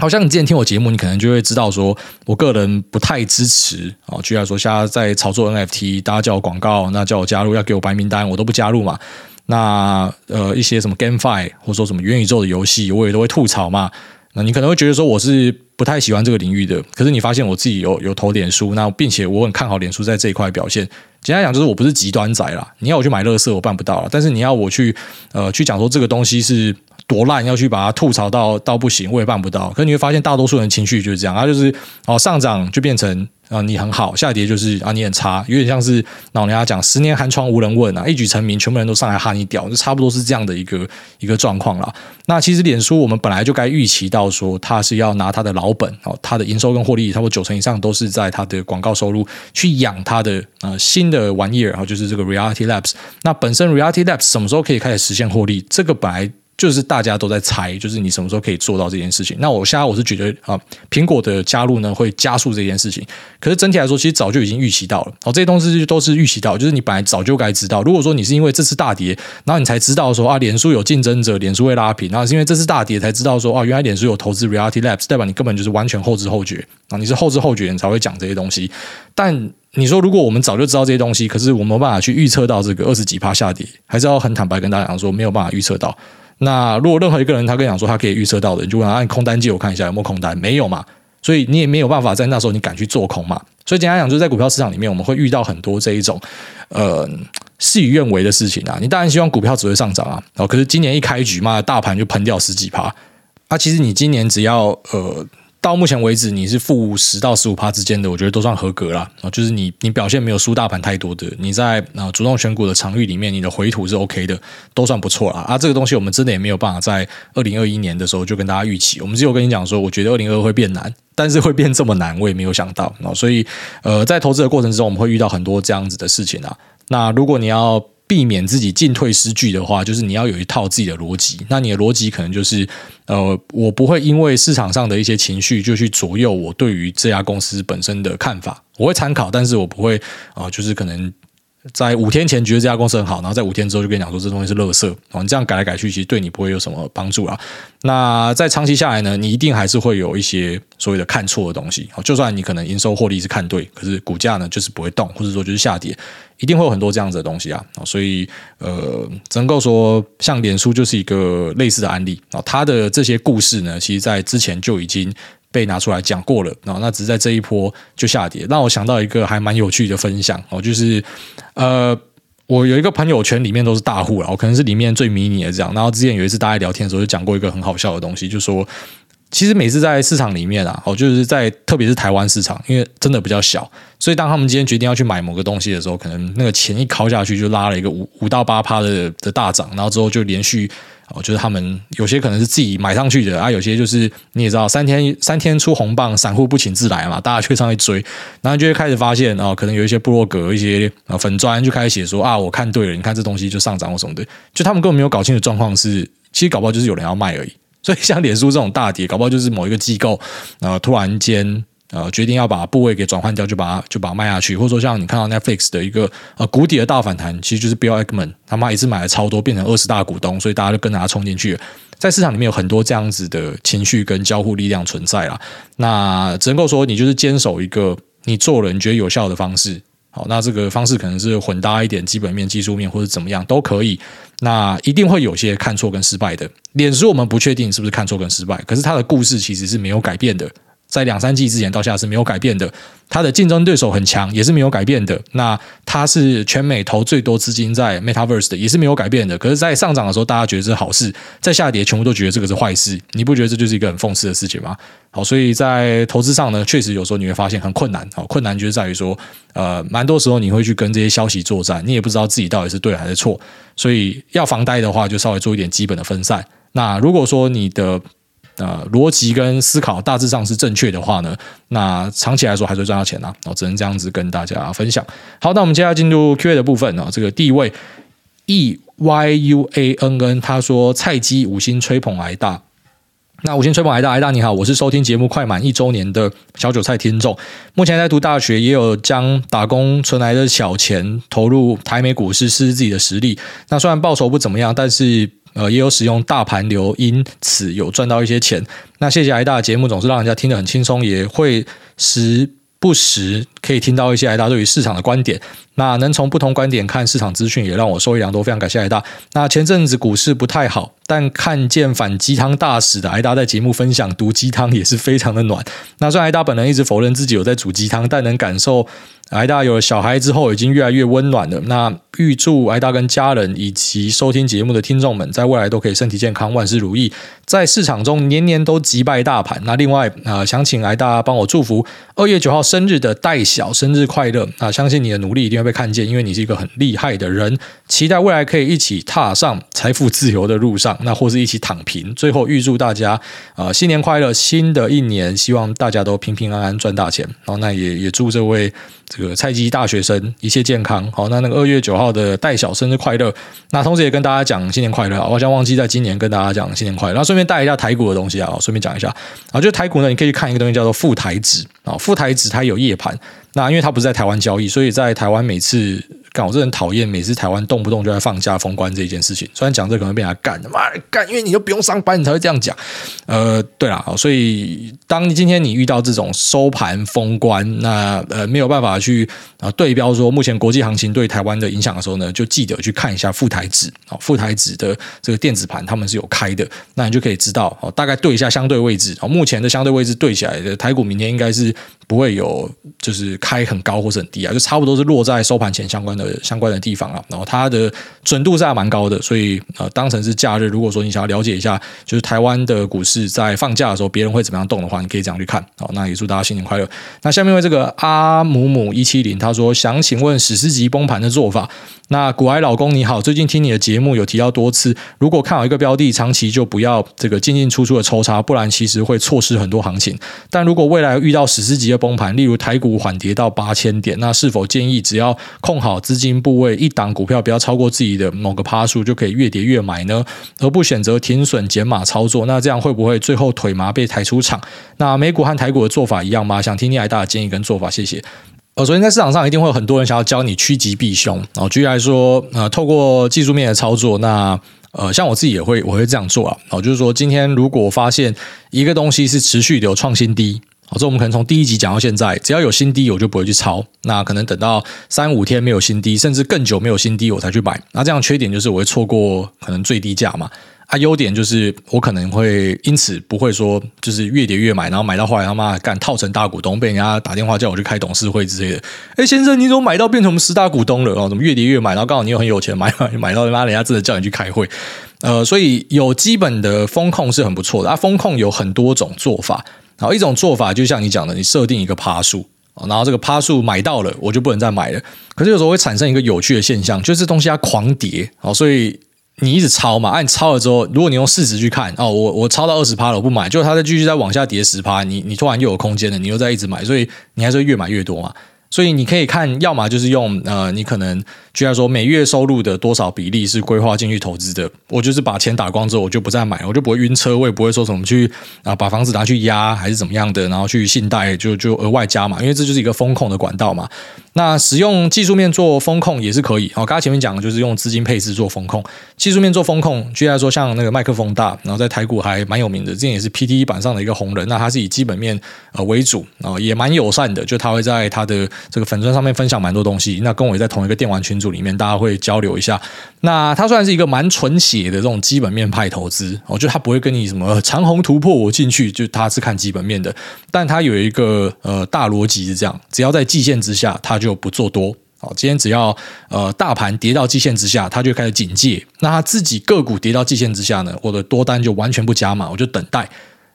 好像你之前听我节目，你可能就会知道，说我个人不太支持啊。举例来说，现在在炒作 NFT，大家叫我广告，那叫我加入，要给我白名单，我都不加入嘛。那呃，一些什么 GameFi 或者说什么元宇宙的游戏，我也都会吐槽嘛。那你可能会觉得说我是不太喜欢这个领域的，可是你发现我自己有有投脸书，那并且我很看好脸书在这一块表现。简单讲，就是我不是极端仔啦。你要我去买乐色，我办不到了。但是你要我去呃去讲说这个东西是。多烂要去把它吐槽到到不行，我也办不到。可是你会发现，大多数人情绪就是这样，他就是哦上涨就变成啊，你很好；下跌就是啊，你很差。有点像是老人家讲“十年寒窗无人问”啊，一举成名，全部人都上来哈你屌，就差不多是这样的一个一个状况啦。那其实脸书我们本来就该预期到说，它是要拿它的老本哦，它的营收跟获利，差不多九成以上都是在它的广告收入去养它的呃新的玩意儿，然后就是这个 Reality Labs。那本身 Reality Labs 什么时候可以开始实现获利？这个本来。就是大家都在猜，就是你什么时候可以做到这件事情？那我现在我是觉得啊，苹果的加入呢会加速这件事情。可是整体来说，其实早就已经预期到了。哦，这些东西都是预期到，就是你本来早就该知道。如果说你是因为这次大跌，然后你才知道说啊，脸书有竞争者，脸书会拉平，然后是因为这次大跌才知道说啊，原来脸书有投资 Reality Labs，代表你根本就是完全后知后觉啊，你是后知后觉你才会讲这些东西。但你说，如果我们早就知道这些东西，可是我们没有办法去预测到这个二十几趴下跌，还是要很坦白跟大家讲说，没有办法预测到。那如果任何一个人他跟你讲说他可以预测到的，你就问他按空单借我看一下有没有空单，没有嘛？所以你也没有办法在那时候你敢去做空嘛？所以简单讲，就是在股票市场里面，我们会遇到很多这一种呃事与愿违的事情啊。你当然希望股票只会上涨啊，然后，可是今年一开局嘛，大盘就喷掉十几趴。啊，其实你今年只要呃。到目前为止，你是负十到十五趴之间的，我觉得都算合格啦。就是你你表现没有输大盘太多的，你在啊主动选股的场域里面，你的回吐是 OK 的，都算不错啦。啊，这个东西我们真的也没有办法在二零二一年的时候就跟大家预期。我们只有跟你讲说，我觉得二零二会变难，但是会变这么难，我也没有想到。所以呃，在投资的过程之中，我们会遇到很多这样子的事情啊。那如果你要避免自己进退失据的话，就是你要有一套自己的逻辑。那你的逻辑可能就是，呃，我不会因为市场上的一些情绪就去左右我对于这家公司本身的看法。我会参考，但是我不会啊、就是可能。在五天前觉得这家公司很好，然后在五天之后就跟你讲说这东西是垃圾，哦，你这样改来改去，其实对你不会有什么帮助啊。那在长期下来呢，你一定还是会有一些所谓的看错的东西，就算你可能营收获利是看对，可是股价呢就是不会动，或者说就是下跌，一定会有很多这样子的东西啊。所以呃，只能够说像脸书就是一个类似的案例啊，它的这些故事呢，其实在之前就已经。被拿出来讲过了，那只是在这一波就下跌，让我想到一个还蛮有趣的分享哦，就是呃，我有一个朋友圈里面都是大户了，我可能是里面最迷你的这样。然后之前有一次大家聊天的时候，就讲过一个很好笑的东西，就说其实每次在市场里面啊，哦，就是在特别是台湾市场，因为真的比较小，所以当他们今天决定要去买某个东西的时候，可能那个钱一敲下去就拉了一个五五到八趴的的大涨，然后之后就连续。哦，就是他们有些可能是自己买上去的啊，有些就是你也知道，三天三天出红棒，散户不请自来嘛，大家却上去追，然后就会开始发现啊，可能有一些部落格、一些啊粉砖就开始写说啊，我看对了，你看这东西就上涨或什么的，就他们根本没有搞清楚状况是，其实搞不好就是有人要卖而已，所以像脸书这种大跌，搞不好就是某一个机构啊突然间。呃，决定要把部位给转换掉，就把它就把它卖下去，或者说像你看到 Netflix 的一个呃谷底的大反弹，其实就是 Bill Ackman 他妈一次买了超多，变成二十大股东，所以大家就跟着他冲进去。在市场里面有很多这样子的情绪跟交互力量存在啦。那只能够说你就是坚守一个你做了你觉得有效的方式。好，那这个方式可能是混搭一点基本面、技术面或者怎么样都可以。那一定会有些看错跟失败的。脸书我们不确定是不是看错跟失败，可是它的故事其实是没有改变的。在两三季之前到现在是没有改变的，它的竞争对手很强，也是没有改变的。那它是全美投最多资金在 Metaverse 的，也是没有改变的。可是，在上涨的时候，大家觉得是好事；在下跌，全部都觉得这个是坏事。你不觉得这就是一个很讽刺的事情吗？好，所以在投资上呢，确实有时候你会发现很困难。好，困难就是在于说，呃，蛮多时候你会去跟这些消息作战，你也不知道自己到底是对还是错。所以要防呆的话，就稍微做一点基本的分散。那如果说你的呃，逻辑跟思考大致上是正确的话呢，那长期来说还是会赚到钱啊。我只能这样子跟大家分享。好，那我们接下来进入 Q&A 的部分啊。这个第一位 E Y U A N N，他说菜鸡五星吹捧挨大。那五星吹捧挨大，挨大你好，我是收听节目快满一周年的小韭菜听众，目前在读大学，也有将打工存来的小钱投入台美股市试试自己的实力。那虽然报酬不怎么样，但是。呃，也有使用大盘流，因此有赚到一些钱。那谢谢挨大的节目，总是让人家听得很轻松，也会时不时可以听到一些挨大对于市场的观点。那能从不同观点看市场资讯，也让我受益良多，非常感谢癌大。那前阵子股市不太好，但看见反鸡汤大使的癌大在节目分享毒鸡汤，也是非常的暖。那虽然癌大本人一直否认自己有在煮鸡汤，但能感受。癌大有了小孩之后，已经越来越温暖了。那预祝癌大跟家人以及收听节目的听众们，在未来都可以身体健康，万事如意，在市场中年年都击败大盘。那另外啊、想请癌大帮我祝福二月九号生日的戴小生日快乐。啊相信你的努力一定会被看见，因为你是一个很厉害的人。期待未来可以一起踏上财富自由的路上，那或是一起躺平。最后预祝大家啊、新年快乐，新的一年希望大家都平平安安赚大钱。然后那也也祝这位。这个菜鸡大学生一切健康，好，那那个二月九号的戴小生日快乐，那同时也跟大家讲新年快乐，我好像忘记在今年跟大家讲新年快乐，然后顺便带一下台股的东西啊，顺便讲一下啊，就台股呢，你可以去看一个东西叫做富台指啊，富台指它有夜盘，那因为它不是在台湾交易，所以在台湾每次。干，我这人讨厌每次台湾动不动就在放假封关这一件事情。虽然讲这可能被人家干的，干，因为你又不用上班，你才会这样讲。呃，对啦，所以当今天你遇到这种收盘封关，那呃没有办法去啊对标说目前国际行情对台湾的影响的时候呢，就记得去看一下富台指啊，富台指的这个电子盘他们是有开的，那你就可以知道哦，大概对一下相对位置啊，目前的相对位置对起来的台股明天应该是不会有就是开很高或是很低啊，就差不多是落在收盘前相关呃，相关的地方啊，然后它的准度是还蛮高的，所以呃，当成是假日，如果说你想要了解一下，就是台湾的股市在放假的时候，别人会怎么样动的话，你可以这样去看。好，那也祝大家新年快乐。那下面为这个阿姆姆一七零，他说想请问史诗级崩盘的做法。那股癌老公你好，最近听你的节目有提到多次，如果看好一个标的，长期就不要这个进进出出的抽插，不然其实会错失很多行情。但如果未来遇到史诗级的崩盘，例如台股缓跌到八千点，那是否建议只要控好资金部位，一档股票不要超过自己的某个趴数，就可以越跌越买呢？而不选择停损减码操作，那这样会不会最后腿麻被抬出场？那美股和台股的做法一样吗？想听你癌大的建议跟做法，谢谢。呃，首先在市场上一定会有很多人想要教你趋吉避凶。哦，举例来说，呃，透过技术面的操作，那呃，像我自己也会，我会这样做啊。哦，就是说，今天如果发现一个东西是持续的有创新低，哦，这我们可能从第一集讲到现在，只要有新低，我就不会去抄。那可能等到三五天没有新低，甚至更久没有新低，我才去买。那这样缺点就是我会错过可能最低价嘛。啊、优点就是我可能会因此不会说就是越跌越买，然后买到后来他妈干套成大股东，被人家打电话叫我去开董事会之类的。哎，先生，你怎么买到变成我们十大股东了？哦，怎么越跌越买？然后刚好你又很有钱，买买到他妈人家真的叫你去开会。呃，所以有基本的风控是很不错的。啊，风控有很多种做法。然后一种做法就像你讲的，你设定一个趴数，然后这个趴数买到了，我就不能再买了。可是有时候会产生一个有趣的现象，就是东西它狂跌，所以。你一直抄嘛，按、啊、抄了之后，如果你用市值去看，哦，我我抄到二十趴了，我不买，就它再继续再往下跌十趴，你你突然又有空间了，你又在一直买，所以你还是会越买越多嘛。所以你可以看，要么就是用呃，你可能居然说每月收入的多少比例是规划进去投资的，我就是把钱打光之后，我就不再买，我就不会晕车，我也不会说什么去啊把房子拿去押还是怎么样的，然后去信贷就就额外加嘛，因为这就是一个风控的管道嘛。那使用技术面做风控也是可以。好，刚才前面讲的就是用资金配置做风控，技术面做风控，居然说像那个麦克风大，然后在台股还蛮有名的，之前也是 PTE 板上的一个红人。那他是以基本面呃为主啊，也蛮友善的，就他会在他的。这个粉砖上面分享蛮多东西，那跟我也在同一个电玩群组里面，大家会交流一下。那他算是一个蛮纯血的这种基本面派投资，我觉得他不会跟你什么长虹突破我进去，就他是看基本面的。但他有一个呃大逻辑是这样：只要在季线之下，他就不做多。好，今天只要呃大盘跌到季线之下，他就开始警戒。那他自己个股跌到季线之下呢，我的多单就完全不加码，我就等待。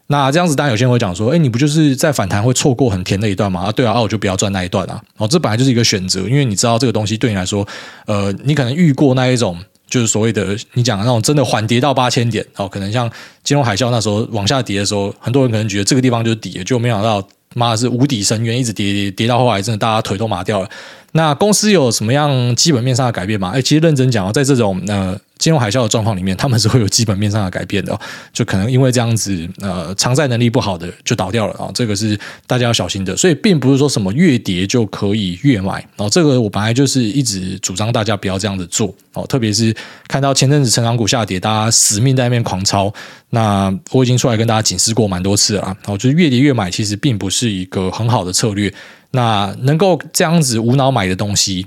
那这样子，当然有些人会讲说，哎，你不就是在反弹会错过很甜的一段吗？啊，对啊，啊，我就不要赚那一段啊。哦，这本来就是一个选择，因为你知道这个东西对你来说，呃，你可能遇过那一种，就是所谓的你讲的那种真的缓跌到八千点，哦，可能像金融海啸那时候往下跌的时候，很多人可能觉得这个地方就是底，就没想到妈的是无底深渊，一直跌跌跌到后来，真的大家腿都麻掉了。那公司有什么样基本面上的改变吗？哎，其实认真讲，在这种呃。金融海啸的状况里面，他们是会有基本面上的改变的，就可能因为这样子，呃，偿债能力不好的就倒掉了啊，哦，这个是大家要小心的。所以，并不是说什么越跌就可以越买哦，这个我本来就是一直主张大家不要这样子做哦，特别是看到前阵子成长股下跌，大家死命在那边狂抄，那我已经出来跟大家警示过蛮多次了啊，哦，就是越跌越买，其实并不是一个很好的策略。那能够这样子无脑买的东西。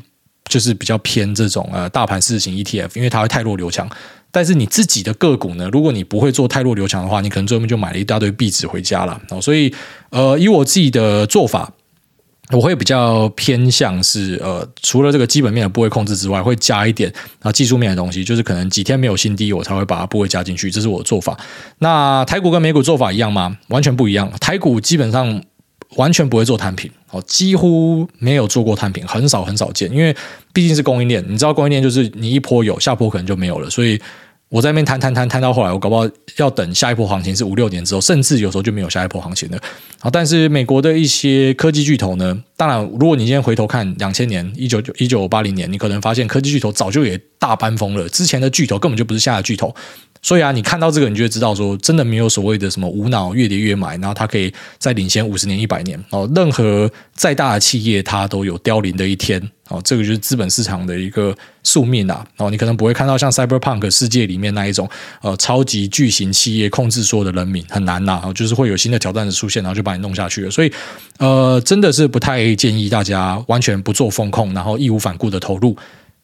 就是比较偏这种呃大盘市型 ETF，因为它会太弱流强。但是你自己的个股呢，如果你不会做太弱流强的话，你可能最后面就买了一大堆币纸回家了。所以呃，以我自己的做法，我会比较偏向是呃，除了这个基本面的部位控制之外，会加一点啊技术面的东西，就是可能几天没有新低，我才会把它部位加进去，这是我的做法。那台股跟美股做法一样吗？完全不一样。台股基本上完全不会做摊平，哦，几乎没有做过摊平，很少很少见，因为毕竟是供应链，你知道供应链就是你一波有，下波可能就没有了，所以。我在那边摊摊摊摊到后来，我搞不好要等下一波行情是五六年之后，甚至有时候就没有下一波行情了。啊，但是美国的一些科技巨头呢，当然，如果你今天回头看两千年、一九九一九八零年，你可能发现科技巨头早就也大搬风了，之前的巨头根本就不是下的巨头。所以啊，你看到这个，你就会知道说，真的没有所谓的什么无脑越跌越买，然后它可以再领先五十年、一百年哦。任何再大的企业，它都有凋零的一天哦。这个就是资本市场的一个宿命啊。哦，你可能不会看到像 Cyberpunk 世界里面那一种呃超级巨型企业控制所有的人民，很难呐。就是会有新的挑战者出现，然后就把你弄下去了。所以呃，真的是不太建议大家完全不做风控，然后义无反顾的投入。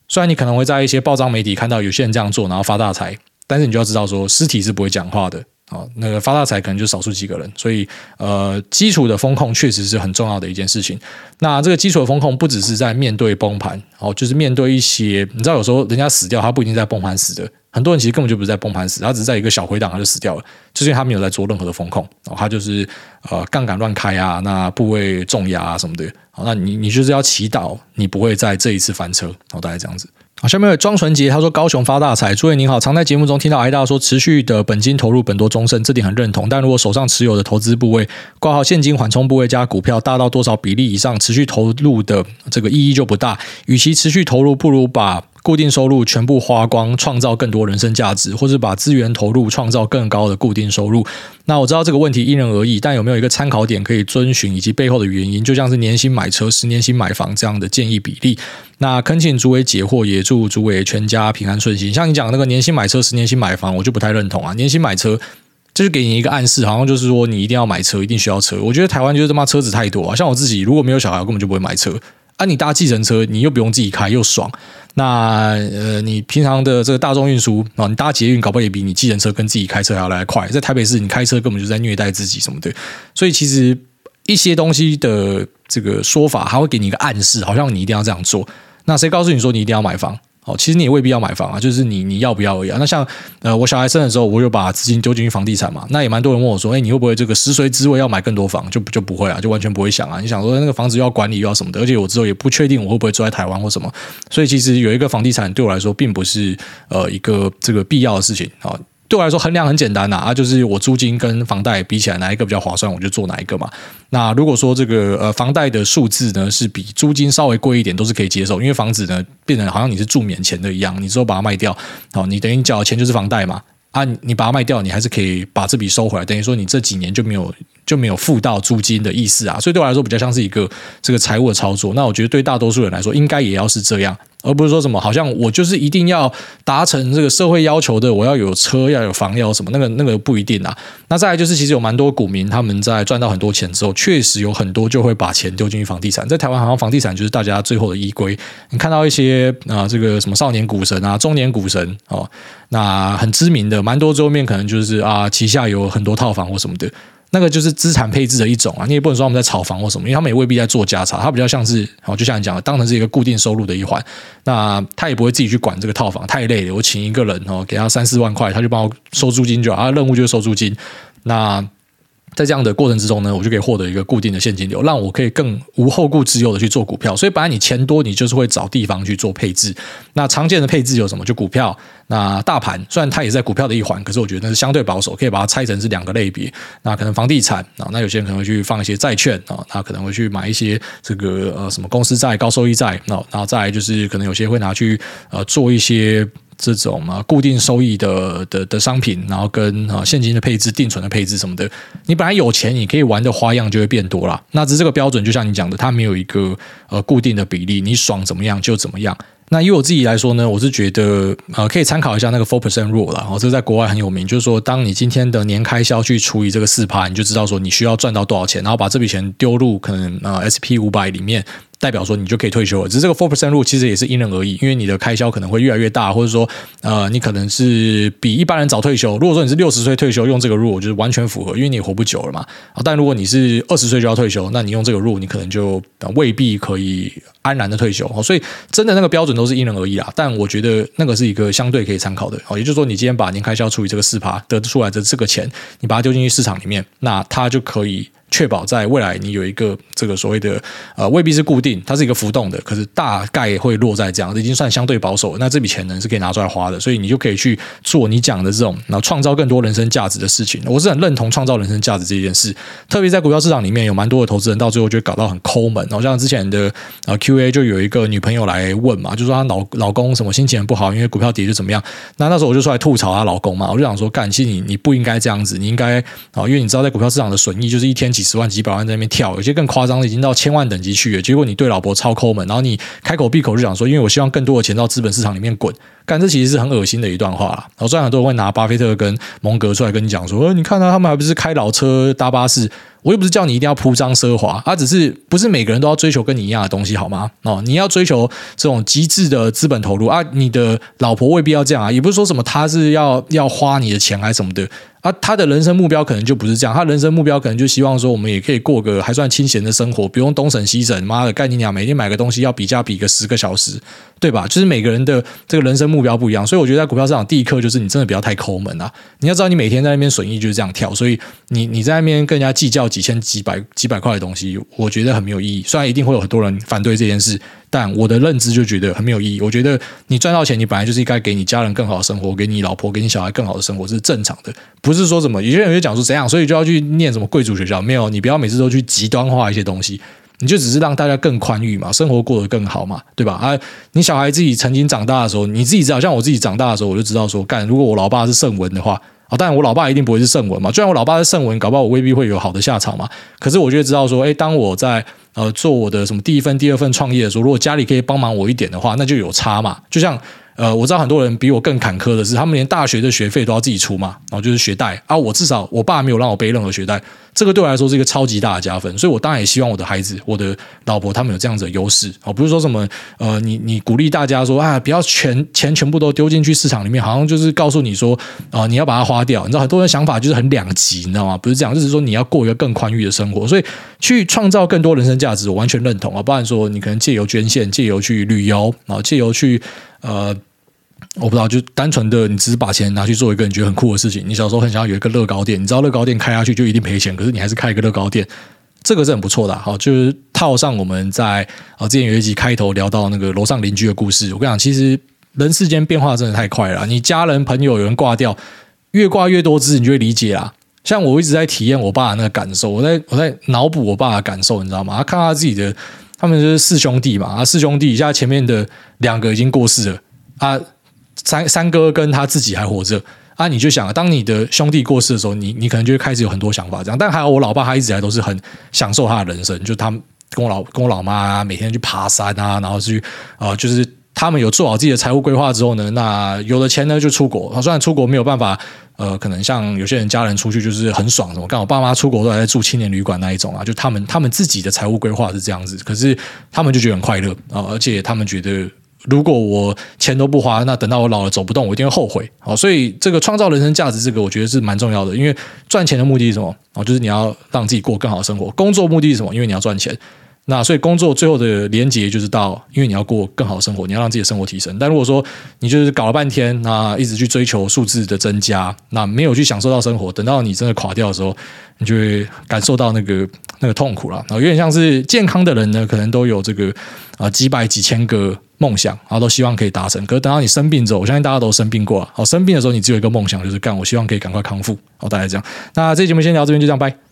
虽然你可能会在一些报章媒体看到有些人这样做，然后发大财。但是你就要知道，说尸体是不会讲话的啊。那个发大财可能就少数几个人，所以呃，基础的风控确实是很重要的一件事情。那这个基础的风控不只是在面对崩盘，哦，就是面对一些你知道，有时候人家死掉，他不一定在崩盘死的。很多人其实根本就不是在崩盘死，他只是在一个小回档他就死掉了，就是他没有在做任何的风控，哦，他就是呃杠杆乱开啊，那部位重压啊什么的。哦，那你你就是要祈祷你不会在这一次翻车，哦，大概这样子。好，下面有庄纯杰，他说高雄发大财。诸位您好，常在节目中听到挨大说持续的本金投入本多终身，这点很认同。但如果手上持有的投资部位挂号现金缓冲部位加股票大到多少比例以上，持续投入的这个意义就不大。与其持续投入，不如把固定收入全部花光，创造更多人生价值，或是把资源投入，创造更高的固定收入。那我知道这个问题因人而异，但有没有一个参考点可以遵循，以及背后的原因？就像是年薪买车、十年薪买房这样的建议比例。那恳请主委解惑，也祝主委全家平安顺心。像你讲那个年薪买车、十年薪买房，我就不太认同啊。年薪买车，就是给你一个暗示，好像就是说你一定要买车，一定需要车。我觉得台湾就是他妈车子太多啊。像我自己如果没有小孩，根本就不会买车。啊，你搭计程车，你又不用自己开，又爽。那呃，你平常的这个大众运输啊，你搭捷运，搞不好也比你计程车跟自己开车还要来快。在台北市，你开车根本就在虐待自己什么的。所以其实一些东西的这个说法，还会给你一个暗示，好像你一定要这样做。那谁告诉你说你一定要买房？哦，其实你也未必要买房啊，就是你你要不要而已啊。那像呃，我小孩生的时候，我就把资金丢进去房地产嘛。那也蛮多人问我说，哎，你会不会这个食髓知味要买更多房？就就不会啊，就完全不会想啊。你想说那个房子又要管理又要什么的，而且我之后也不确定我会不会住在台湾或什么。所以其实有一个房地产对我来说，并不是呃一个这个必要的事情啊。对我来说，衡量很简单呐，啊，就是我租金跟房贷比起来，哪一个比较划算，我就做哪一个嘛。那如果说这个呃房贷的数字呢是比租金稍微贵一点，都是可以接受，因为房子呢变成好像你是住免钱的一样，你之后把它卖掉，好，你等于缴钱就是房贷嘛，啊，你把它卖掉，你还是可以把这笔收回来，等于说你这几年就没有。就没有付到租金的意思啊，所以对我来说比较像是一个这个财务的操作。那我觉得对大多数人来说，应该也要是这样，而不是说什么好像我就是一定要达成这个社会要求的，我要有车，要有房，要有什么，那个那个不一定啊。那再来就是，其实有蛮多股民他们在赚到很多钱之后，确实有很多就会把钱丢进去房地产。在台湾，好像房地产就是大家最后的依归。你看到一些啊，这个什么少年股神啊，中年股神哦，那很知名的，蛮多桌面可能就是啊，旗下有很多套房或什么的。那个就是资产配置的一种啊，你也不能说他们在炒房或什么，因为他们也未必在做加差，他比较像是，哦，就像你讲的，当成是一个固定收入的一环，那他也不会自己去管这个套房，太累了，我请一个人哦，给他三四万块，他就帮我收租金就好，他的任务就是收租金，那。在这样的过程之中呢，我就可以获得一个固定的现金流，让我可以更无后顾之忧的去做股票。所以本来你钱多，你就是会找地方去做配置。那常见的配置有什么？就股票。那大盘虽然它也在股票的一环，可是我觉得那是相对保守，可以把它拆成是两个类别。那可能房地产啊，那有些人可能会去放一些债券啊，他可能会去买一些这个呃什么公司债、高收益债。那然后再来就是可能有些会拿去呃做一些。这种啊，固定收益的的的商品，然后跟啊现金的配置、定存的配置什么的，你本来有钱，你可以玩的花样就会变多了。那只是这个标准，就像你讲的，它没有一个呃固定的比例，你爽怎么样就怎么样。那以我自己来说呢，我是觉得呃可以参考一下那个 four percent rule 了，哦，这在国外很有名，就是说当你今天的年开销去除以这个四趴，你就知道说你需要赚到多少钱，然后把这笔钱丢入可能呃 SP 五百里面。代表说你就可以退休了。只是这个 four percent rule 其实也是因人而异，因为你的开销可能会越来越大，或者说呃，你可能是比一般人早退休。如果说你是六十岁退休，用这个 rule 就是完全符合，因为你活不久了嘛。啊，但如果你是二十岁就要退休，那你用这个 rule，你可能就未必可以安然的退休。所以真的那个标准都是因人而异啊。但我觉得那个是一个相对可以参考的。哦，也就是说，你今天把年开销除以这个四趴得出来的这个钱，你把它丢进去市场里面，那它就可以。确保在未来你有一个这个所谓的呃未必是固定，它是一个浮动的，可是大概会落在这样，已经算相对保守。那这笔钱呢是可以拿出来花的，所以你就可以去做你讲的这种，然后创造更多人生价值的事情。我是很认同创造人生价值这件事，特别在股票市场里面有蛮多的投资人到最后就搞到很抠门。然后像之前的啊 Q&A 就有一个女朋友来问嘛，就说她老老公什么心情不好，因为股票跌就怎么样。那那时候我就出来吐槽她老公嘛，我就想说，干，其实你你不应该这样子，你应该啊，因为你知道在股票市场的损益就是一天几十万、几百万在那边。跳，有些更夸张的已经到千万等级去了。结果你对老婆超抠门，然后你开口闭口就想说，因为我希望更多的钱到资本市场里面滚。但，这其实是很恶心的一段话。然后虽然很多人会拿巴菲特跟蒙格出来跟你讲说，呃，你看、啊、他们还不是开老车搭巴士。我又不是叫你一定要铺张奢华，啊，只是不是每个人都要追求跟你一样的东西，好吗？哦，你要追求这种极致的资本投入啊，你的老婆未必要这样啊，也不是说什么他是要要花你的钱还是什么的啊，他的人生目标可能就不是这样，他人生目标可能就希望说我们也可以过个还算清闲的生活，不用东省西省，妈的，干你娘，每天买个东西要比价比个十个小时，对吧？就是每个人的这个人生目标不一样，所以我觉得在股票市场第一课就是你真的不要太抠门啊，你要知道你每天在那边损益就是这样跳，所以你你在那边跟人家计较。几千几百几百块的东西，我觉得很没有意义。虽然一定会有很多人反对这件事，但我的认知就觉得很没有意义。我觉得你赚到钱，你本来就是应该给你家人更好的生活，给你老婆、给你小孩更好的生活，这是正常的。不是说什么有些人就讲说怎样，所以就要去念什么贵族学校。没有，你不要每次都去极端化一些东西，你就只是让大家更宽裕嘛，生活过得更好嘛，对吧？啊，你小孩自己曾经长大的时候，你自己知道，像我自己长大的时候，我就知道说，干，如果我老爸是圣文的话。啊，当然我老爸一定不会是圣文嘛。虽然我老爸是圣文，搞不好我未必会有好的下场嘛。可是我就知道说，哎，当我在呃做我的什么第一份、第二份创业的时候，如果家里可以帮忙我一点的话，那就有差嘛。就像。呃，我知道很多人比我更坎坷的是，他们连大学的学费都要自己出嘛，然后就是学贷啊。我至少我爸没有让我背任何学贷，这个对我来说是一个超级大的加分。所以我当然也希望我的孩子、我的老婆他们有这样子的优势啊，不是说什么呃，你你鼓励大家说啊，不要全钱全部都丢进去市场里面，好像就是告诉你说啊、你要把它花掉。你知道很多人想法就是很两极，你知道吗？不是这样，就是说你要过一个更宽裕的生活，所以去创造更多人生价值，我完全认同啊。不然说你可能借由捐献、借由去旅游啊、借由去呃。我不知道，就单纯的你只是把钱拿去做一个你觉得很酷的事情。你小时候很想要有一个乐高店，你知道乐高店开下去就一定赔钱，可是你还是开一个乐高店，这个是很不错的。好，就是套上我们在啊之前有一集开头聊到那个楼上邻居的故事。我跟你讲，其实人世间变化真的太快了。你家人朋友有人挂掉，越挂越多只，你就会理解啦。像我一直在体验我爸的那个感受，我在我在脑补我爸的感受，你知道吗？他看他自己的，他们就是四兄弟嘛，啊四兄弟，现在前面的两个已经过世了啊。三三哥跟他自己还活着啊！你就想，当你的兄弟过世的时候，你你可能就会开始有很多想法这样。但还好，我老爸他一直以来都是很享受他的人生，就他跟我老跟我老妈啊，每天去爬山啊，然后去啊、就是他们有做好自己的财务规划之后呢，那有了钱呢就出国。虽然出国没有办法，呃，可能像有些人家人出去就是很爽什么，刚好爸妈出国都还在住青年旅馆那一种啊，就他们他们自己的财务规划是这样子，可是他们就觉得很快乐啊、而且他们觉得。如果我钱都不花，那等到我老了走不动，我一定会后悔。好，所以这个创造人生价值，这个我觉得是蛮重要的。因为赚钱的目的是什么？哦，就是你要让自己过更好的生活。工作目的是什么？因为你要赚钱。那所以工作最后的连结就是到，因为你要过更好的生活，你要让自己的生活提升。但如果说你就是搞了半天，那一直去追求数字的增加，那没有去享受到生活，等到你真的垮掉的时候，你就会感受到那个那个痛苦了。然后有点像是健康的人呢，可能都有这个啊几百几千个梦想，然后都希望可以达成。可是等到你生病之后，我相信大家都生病过。好，生病的时候你只有一个梦想，就是干，我希望可以赶快康复。好，大概这样。那这节目先聊这边，就这样，拜。